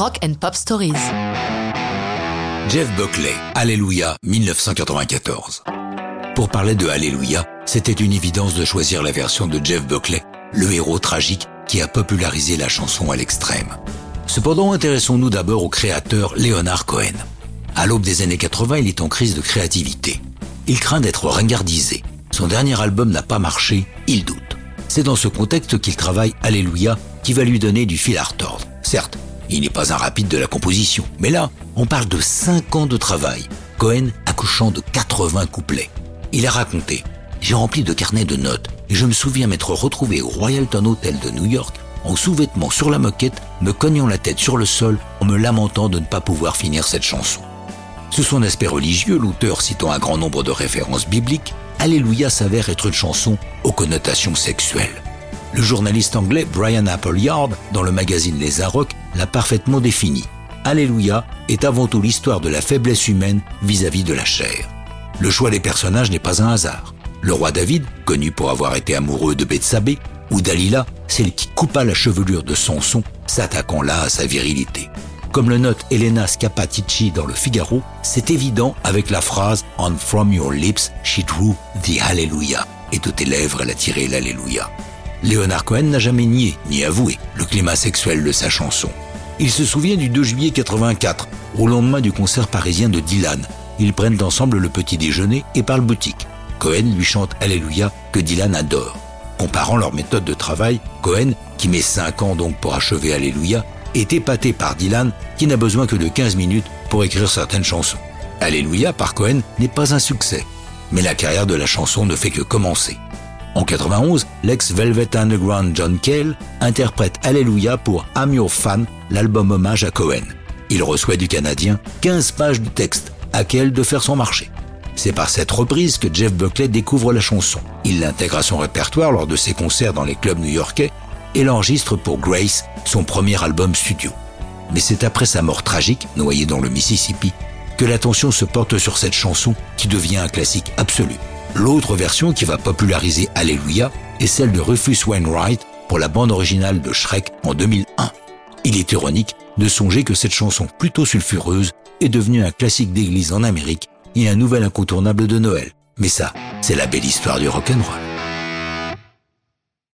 Rock and Pop Stories. Jeff Buckley, Alléluia, 1994. Pour parler de Alléluia, c'était une évidence de choisir la version de Jeff Buckley, le héros tragique qui a popularisé la chanson à l'extrême. Cependant, intéressons-nous d'abord au créateur Leonard Cohen. À l'aube des années 80, il est en crise de créativité. Il craint d'être ringardisé. Son dernier album n'a pas marché, il doute. C'est dans ce contexte qu'il travaille Alléluia, qui va lui donner du fil à retordre. Certes, il n'est pas un rapide de la composition, mais là, on parle de 5 ans de travail. Cohen accouchant de 80 couplets. Il a raconté J'ai rempli de carnets de notes et je me souviens m'être retrouvé au Royalton Hotel de New York en sous-vêtements sur la moquette, me cognant la tête sur le sol en me lamentant de ne pas pouvoir finir cette chanson. Sous son aspect religieux, l'auteur citant un grand nombre de références bibliques, Alléluia s'avère être une chanson aux connotations sexuelles. Le journaliste anglais Brian Appleyard, dans le magazine Les Arocs, l'a parfaitement défini. Alléluia est avant tout l'histoire de la faiblesse humaine vis-à-vis de la chair. Le choix des personnages n'est pas un hasard. Le roi David, connu pour avoir été amoureux de Bethsabée, ou Dalila, celle qui coupa la chevelure de Samson, s'attaquant là à sa virilité. Comme le note Elena Scapatici dans le Figaro, c'est évident avec la phrase On from your lips she drew the Hallelujah. Et de tes lèvres elle a tiré l'Alléluia. Leonard Cohen n'a jamais nié, ni avoué, le climat sexuel de sa chanson. Il se souvient du 2 juillet 84, au lendemain du concert parisien de Dylan. Ils prennent ensemble le petit déjeuner et parlent boutique. Cohen lui chante Alléluia que Dylan adore. Comparant leur méthode de travail, Cohen, qui met 5 ans donc pour achever Alléluia, est épaté par Dylan qui n'a besoin que de 15 minutes pour écrire certaines chansons. Alléluia par Cohen n'est pas un succès, mais la carrière de la chanson ne fait que commencer. En 91, l'ex-Velvet Underground John Cale interprète Alléluia pour I'm Your Fan, l'album hommage à Cohen. Il reçoit du Canadien 15 pages de texte, à Cale de faire son marché. C'est par cette reprise que Jeff Buckley découvre la chanson. Il l'intègre à son répertoire lors de ses concerts dans les clubs new-yorkais et l'enregistre pour Grace, son premier album studio. Mais c'est après sa mort tragique, noyé dans le Mississippi, que l'attention se porte sur cette chanson qui devient un classique absolu. L'autre version qui va populariser Alléluia est celle de Rufus Wainwright pour la bande originale de Shrek en 2001. Il est ironique de songer que cette chanson plutôt sulfureuse est devenue un classique d'église en Amérique et un nouvel incontournable de Noël. Mais ça, c'est la belle histoire du rock'n'roll.